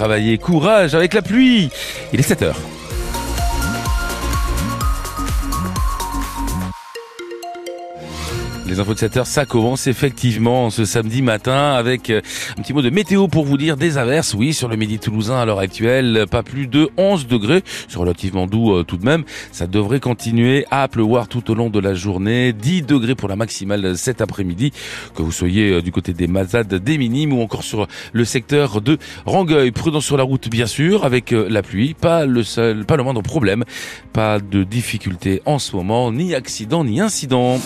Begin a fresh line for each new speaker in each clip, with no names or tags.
travailler. Courage avec la pluie. Il est 7 heures. Les infos de 7 heures, ça commence effectivement ce samedi matin avec euh, un petit mot de météo pour vous dire des averses. Oui, sur le midi toulousain à l'heure actuelle, pas plus de 11 degrés. C'est relativement doux euh, tout de même. Ça devrait continuer à pleuvoir tout au long de la journée. 10 degrés pour la maximale cet après-midi. Que vous soyez euh, du côté des Mazades, des Minimes ou encore sur le secteur de Rangueil. Prudent sur la route, bien sûr, avec la pluie. Pas le seul, pas le moindre problème. Pas de difficulté en ce moment, ni accident, ni incident.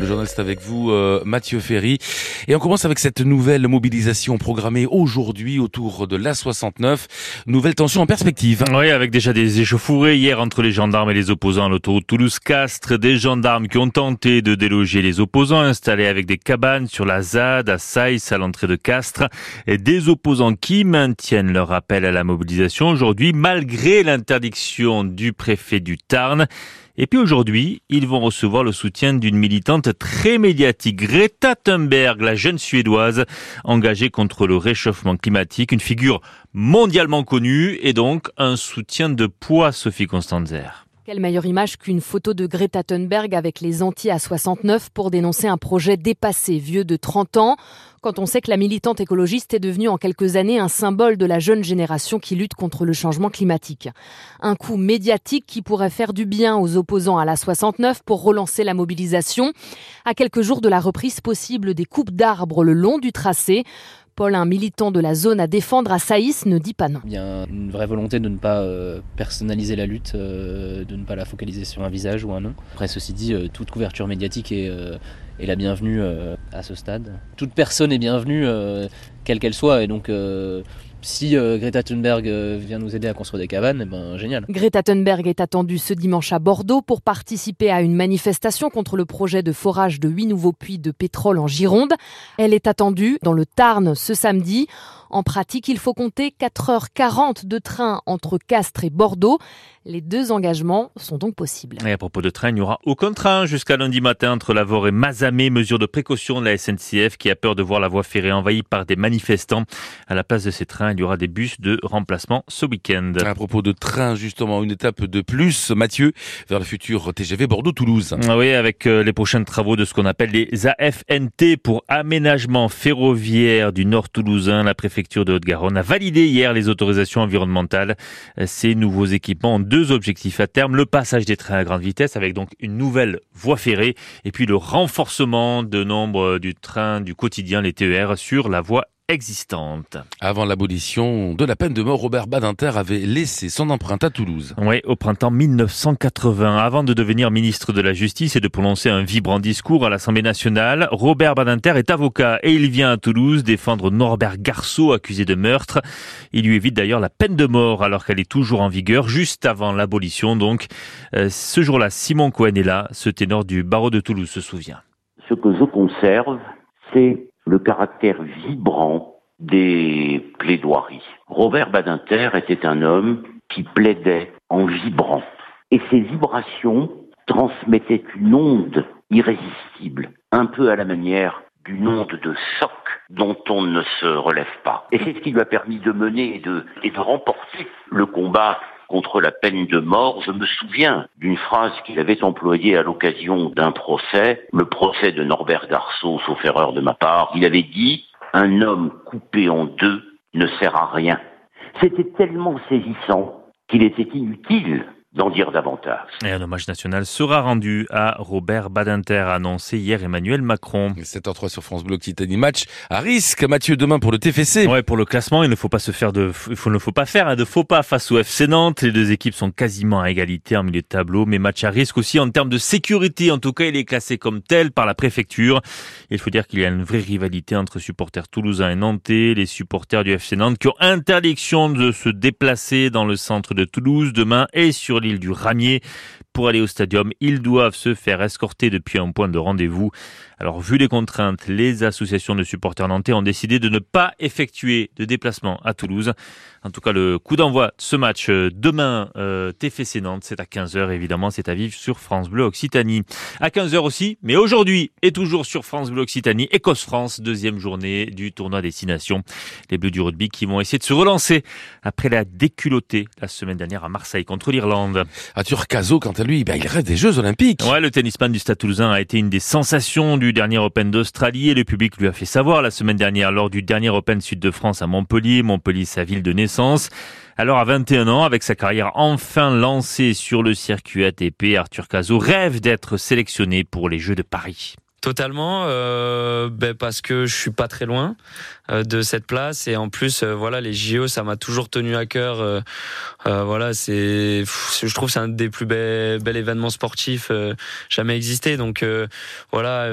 Le journaliste avec vous, euh, Mathieu Ferry. Et on commence avec cette nouvelle mobilisation programmée aujourd'hui autour de l'A69. Nouvelle tension en perspective.
Oui, avec déjà des échauffourées hier entre les gendarmes et les opposants à l'autoroute Toulouse-Castres. Des gendarmes qui ont tenté de déloger les opposants installés avec des cabanes sur la ZAD à Saïs à l'entrée de Castres. Et des opposants qui maintiennent leur appel à la mobilisation aujourd'hui malgré l'interdiction du préfet du Tarn. Et puis aujourd'hui, ils vont recevoir le soutien d'une militante très médiatique, Greta Thunberg, la jeune Suédoise engagée contre le réchauffement climatique, une figure mondialement connue et donc un soutien de poids, Sophie Constanzer.
Quelle meilleure image qu'une photo de Greta Thunberg avec les anti-A69 pour dénoncer un projet dépassé, vieux de 30 ans quand on sait que la militante écologiste est devenue en quelques années un symbole de la jeune génération qui lutte contre le changement climatique. Un coup médiatique qui pourrait faire du bien aux opposants à la 69 pour relancer la mobilisation. À quelques jours de la reprise possible des coupes d'arbres le long du tracé, Paul, un militant de la zone à défendre à Saïs, ne dit pas non.
Il y a une vraie volonté de ne pas euh, personnaliser la lutte, euh, de ne pas la focaliser sur un visage ou un nom. Après, ceci dit, euh, toute couverture médiatique est, est la bienvenue à ce stade. Toute personne est bienvenue, quelle qu'elle soit, et donc si euh, Greta Thunberg euh, vient nous aider à construire des cabanes, eh ben, génial.
Greta Thunberg est attendue ce dimanche à Bordeaux pour participer à une manifestation contre le projet de forage de huit nouveaux puits de pétrole en Gironde. Elle est attendue dans le Tarn ce samedi. En pratique, il faut compter 4h40 de train entre Castres et Bordeaux. Les deux engagements sont donc possibles.
Et à propos de train, il n'y aura aucun train jusqu'à lundi matin entre Lavore et Mazamé. Mesure de précaution de la SNCF qui a peur de voir la voie ferrée envahie par des manifestants. À la place de ces trains, il y aura des bus de remplacement ce week-end.
À propos de train, justement, une étape de plus, Mathieu, vers le futur TGV Bordeaux-Toulouse.
Ah oui, avec euh, les prochains travaux de ce qu'on appelle les AFNT pour aménagement ferroviaire du Nord toulousain. La préfecture de Haute-Garonne a validé hier les autorisations environnementales. Ces nouveaux équipements ont deux objectifs à terme. Le passage des trains à grande vitesse avec donc une nouvelle voie ferrée et puis le renforcement de nombre du train du quotidien, les TER, sur la voie existante.
Avant l'abolition de la peine de mort, Robert Badinter avait laissé son empreinte à Toulouse.
Oui, au printemps 1980. Avant de devenir ministre de la Justice et de prononcer un vibrant discours à l'Assemblée nationale, Robert Badinter est avocat et il vient à Toulouse défendre Norbert Garceau, accusé de meurtre. Il lui évite d'ailleurs la peine de mort alors qu'elle est toujours en vigueur, juste avant l'abolition. Donc, euh, ce jour-là, Simon Cohen est là, ce ténor du barreau de Toulouse se souvient.
Ce que je conserve, c'est le caractère vibrant des plaidoiries. Robert Badinter était un homme qui plaidait en vibrant. Et ces vibrations transmettaient une onde irrésistible, un peu à la manière d'une onde de choc dont on ne se relève pas. Et c'est ce qui lui a permis de mener et de remporter le combat contre la peine de mort, je me souviens d'une phrase qu'il avait employée à l'occasion d'un procès, le procès de Norbert Garceau, sauf erreur de ma part. Il avait dit Un homme coupé en deux ne sert à rien. C'était tellement saisissant qu'il était inutile d'en dire davantage.
Et un hommage national sera rendu à Robert Badinter, annoncé hier Emmanuel Macron.
7h03 sur France Bleu Occitanie match à risque. Mathieu, demain pour le TFC.
Ouais, pour le classement, il ne faut pas se faire de, il ne faut pas faire hein, de faux pas face au FC Nantes. Les deux équipes sont quasiment à égalité en milieu de tableau, mais match à risque aussi en termes de sécurité. En tout cas, il est classé comme tel par la préfecture. Il faut dire qu'il y a une vraie rivalité entre supporters toulousains et nantais. Les supporters du FC Nantes qui ont interdiction de se déplacer dans le centre de Toulouse demain et sur l'île du Ramier. Pour aller au stadium. Ils doivent se faire escorter depuis un point de rendez-vous. Alors, vu les contraintes, les associations de supporters nantais ont décidé de ne pas effectuer de déplacement à Toulouse. En tout cas, le coup d'envoi de ce match euh, demain, euh, TFC Nantes, c'est à 15h évidemment, c'est à vivre sur France Bleu Occitanie. À 15h aussi, mais aujourd'hui et toujours sur France Bleu Occitanie, Écosse-France, deuxième journée du tournoi Destination. Les Bleus du rugby qui vont essayer de se relancer après la déculottée la semaine dernière à Marseille contre l'Irlande.
Arthur Cazot, quant lui, bah, il reste des Jeux Olympiques.
Ouais, le tennisman du Stade Toulousain a été une des sensations du dernier Open d'Australie et le public lui a fait savoir la semaine dernière lors du dernier Open Sud de France à Montpellier, Montpellier sa ville de naissance. Alors à 21 ans, avec sa carrière enfin lancée sur le circuit ATP, Arthur Cazot rêve d'être sélectionné pour les Jeux de Paris.
Totalement, euh, ben parce que je suis pas très loin euh, de cette place et en plus, euh, voilà, les JO, ça m'a toujours tenu à cœur. Euh, euh, voilà, c'est, je trouve, c'est un des plus bels, bels événements sportifs jamais existé. Donc voilà,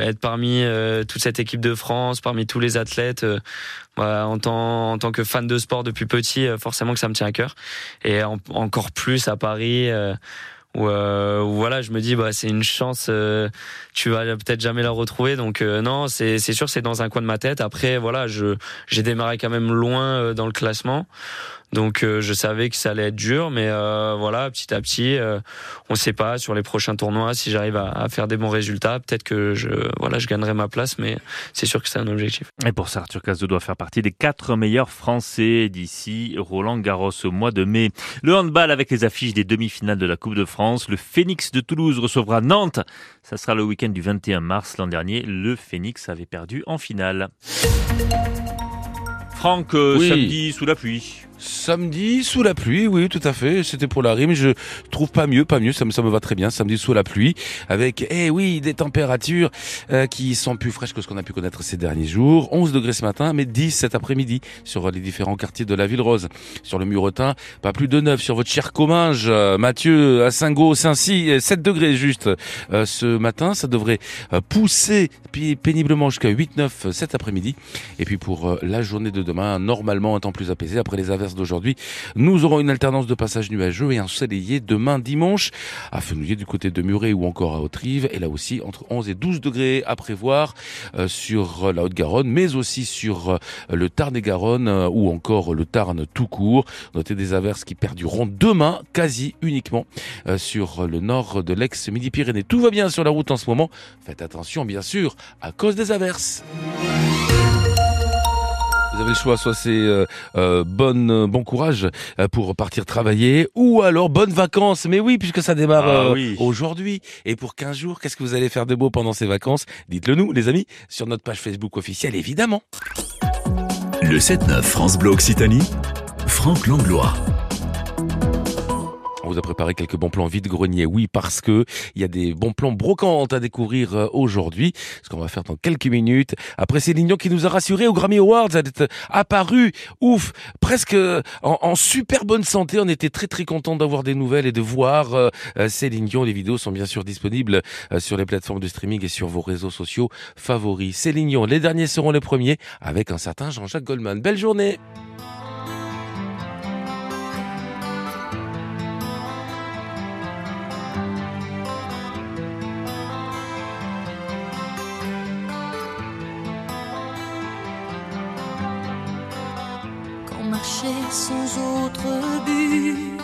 être parmi toute cette équipe de France, parmi tous les athlètes, voilà, en tant en tant que fan de sport depuis petit, forcément que ça me tient à cœur et encore plus à Paris où, euh, voilà je me dis bah c'est une chance euh, tu vas peut-être jamais la retrouver. Donc euh, non c'est c'est sûr c'est dans un coin de ma tête. Après voilà je j'ai démarré quand même loin euh, dans le classement donc euh, je savais que ça allait être dur, mais euh, voilà, petit à petit, euh, on ne sait pas sur les prochains tournois si j'arrive à, à, faire des bons résultats, peut-être que je voilà, je gagnerai ma place, mais c'est sûr que c'est un objectif.
Et pour ça, Arthur Cazot doit faire partie des quatre meilleurs Français d'ici Roland Garros au mois de mai. Le handball avec les affiches des demi-finales de la Coupe de France. Le Phoenix de Toulouse recevra Nantes. Ça sera le week-end du 21 mars. L'an dernier, le Phoenix avait perdu en finale. Franck, oui. samedi sous la pluie.
Samedi sous la pluie, oui, tout à fait. C'était pour la rime. Je trouve pas mieux, pas mieux. Ça me, ça me va très bien. Samedi sous la pluie, avec, eh oui, des températures euh, qui sont plus fraîches que ce qu'on a pu connaître ces derniers jours. 11 degrés ce matin, mais 10 cet après-midi sur les différents quartiers de la ville rose. Sur le Muretin, pas plus de 9 sur votre cher Comminges, euh, Mathieu, à Saint-Gau, Saint-Cy, 7 degrés juste euh, ce matin. Ça devrait euh, pousser péniblement jusqu'à 8-9 cet après-midi. Et puis pour euh, la journée de demain, normalement un temps plus apaisé après les averses d'aujourd'hui. Nous aurons une alternance de passage nuageux et ensoleillé demain dimanche à Fenouillet du côté de Muret ou encore à Haute-Rive. Et là aussi, entre 11 et 12 degrés à prévoir euh, sur la Haute-Garonne, mais aussi sur euh, le Tarn-et-Garonne euh, ou encore le Tarn tout court. Notez des averses qui perdureront demain quasi uniquement sur le nord de l'ex-Midi-Pyrénées. Tout va bien sur la route en ce moment. Faites attention, bien sûr, à cause des averses. Vous avez le choix, soit c'est euh, euh, bonne, euh, bon courage pour partir travailler, ou alors bonnes vacances. Mais oui, puisque ça démarre
ah, oui.
aujourd'hui et pour 15 jours, qu'est-ce que vous allez faire de beau pendant ces vacances? Dites-le nous, les amis, sur notre page Facebook officielle, évidemment.
Le 7-9 France Bleu Occitanie, Franck Langlois.
Vous a préparé quelques bons plans vide-grenier, oui, parce que il y a des bons plans brocantes à découvrir euh, aujourd'hui, ce qu'on va faire dans quelques minutes. Après Céline qui nous a rassuré au Grammy Awards, elle est apparue, ouf, presque en, en, super bonne santé. On était très très content d'avoir des nouvelles et de voir euh, Céline Dion. Les vidéos sont bien sûr disponibles euh, sur les plateformes de streaming et sur vos réseaux sociaux favoris. Céline Dion, les derniers seront les premiers avec un certain Jean-Jacques Goldman. Belle journée
sans autre but,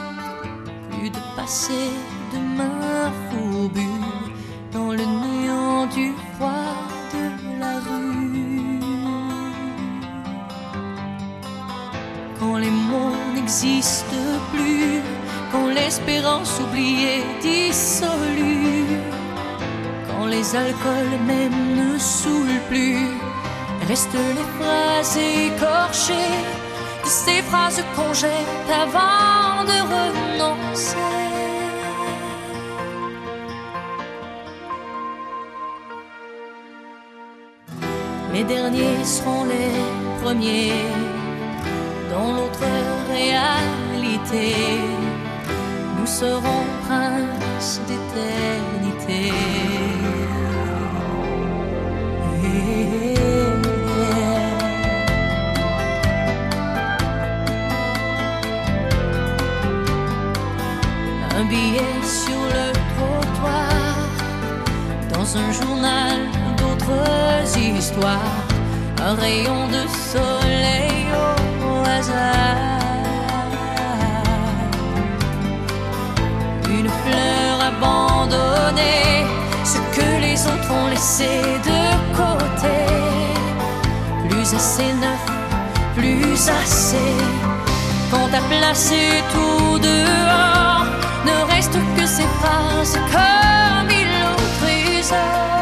plus de passé de main fourbue dans le néant du froid de la rue. Quand les mots n'existent plus, quand l'espérance oubliée dissolue, quand les alcools même ne saoulent plus, restent les phrases écorchées ces phrases qu'on jette avant de renoncer. Les derniers seront les premiers dans l'autre réalité. Nous serons princes d'éternité. billet sur le trottoir, dans un journal d'autres histoires, un rayon de soleil au hasard, une fleur abandonnée, ce que les autres ont laissé de côté, plus assez neuf, plus assez, quand à placer tout dehors ne reste que ses faces comme il l'autorise.